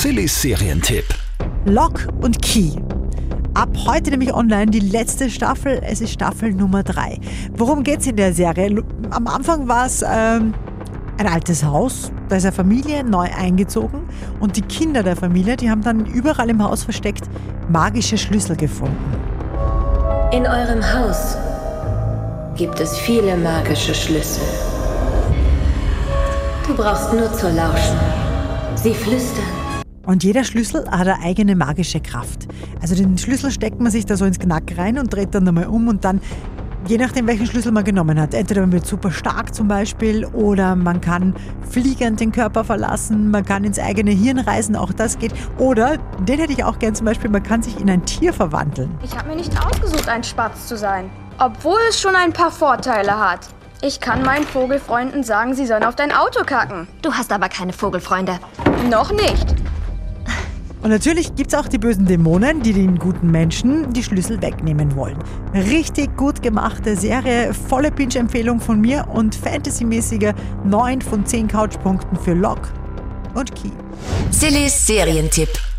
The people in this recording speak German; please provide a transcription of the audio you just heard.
Sillys Serientipp. Lock und Key. Ab heute nämlich online die letzte Staffel. Es ist Staffel Nummer 3. Worum geht's in der Serie? Am Anfang war es ähm, ein altes Haus. Da ist eine Familie neu eingezogen und die Kinder der Familie, die haben dann überall im Haus versteckt magische Schlüssel gefunden. In eurem Haus gibt es viele magische Schlüssel. Du brauchst nur zu lauschen. Sie flüstern. Und jeder Schlüssel hat eine eigene magische Kraft. Also den Schlüssel steckt man sich da so ins Knack rein und dreht dann nochmal um und dann, je nachdem welchen Schlüssel man genommen hat, entweder man wird super stark zum Beispiel oder man kann fliegend den Körper verlassen, man kann ins eigene Hirn reisen, auch das geht. Oder, den hätte ich auch gern zum Beispiel, man kann sich in ein Tier verwandeln. Ich habe mir nicht ausgesucht, ein Spatz zu sein. Obwohl es schon ein paar Vorteile hat. Ich kann meinen Vogelfreunden sagen, sie sollen auf dein Auto kacken. Du hast aber keine Vogelfreunde. Noch nicht. Und natürlich gibt es auch die bösen Dämonen, die den guten Menschen die Schlüssel wegnehmen wollen. Richtig gut gemachte Serie, volle Pinch-Empfehlung von mir und fantasymäßige 9 von 10 Couchpunkten für Lock und Key. Sillys Serientipp.